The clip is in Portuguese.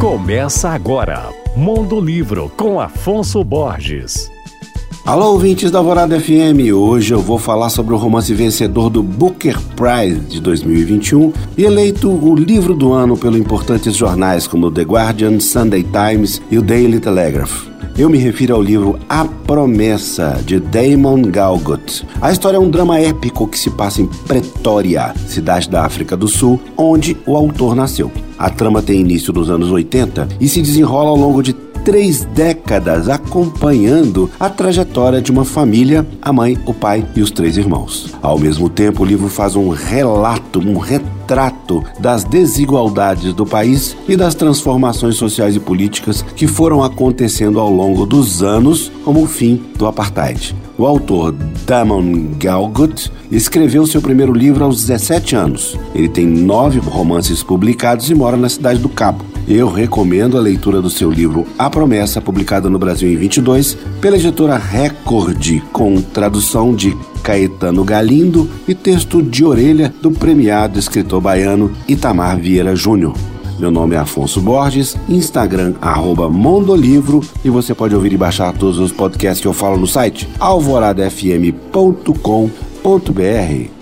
Começa agora, Mundo Livro com Afonso Borges. Alô, ouvintes da Alvorada FM. Hoje eu vou falar sobre o romance vencedor do Booker Prize de 2021 e eleito o livro do ano pelo importantes jornais como The Guardian, Sunday Times e o Daily Telegraph. Eu me refiro ao livro A Promessa, de Damon Galgut. A história é um drama épico que se passa em Pretória, cidade da África do Sul, onde o autor nasceu. A trama tem início nos anos 80 e se desenrola ao longo de três décadas acompanhando a trajetória de uma família, a mãe, o pai e os três irmãos. Ao mesmo tempo, o livro faz um relato, um retrato das desigualdades do país e das transformações sociais e políticas que foram acontecendo ao longo dos anos, como o fim do apartheid. O autor Damon Galgut escreveu seu primeiro livro aos 17 anos. Ele tem nove romances publicados e mora na cidade do Cabo. Eu recomendo a leitura do seu livro A Promessa, publicado no Brasil em 22 pela editora Record, com tradução de Caetano Galindo e texto de orelha do premiado escritor baiano Itamar Vieira Júnior. Meu nome é Afonso Borges, Instagram Mondolivro e você pode ouvir e baixar todos os podcasts que eu falo no site alvoradafm.com.br.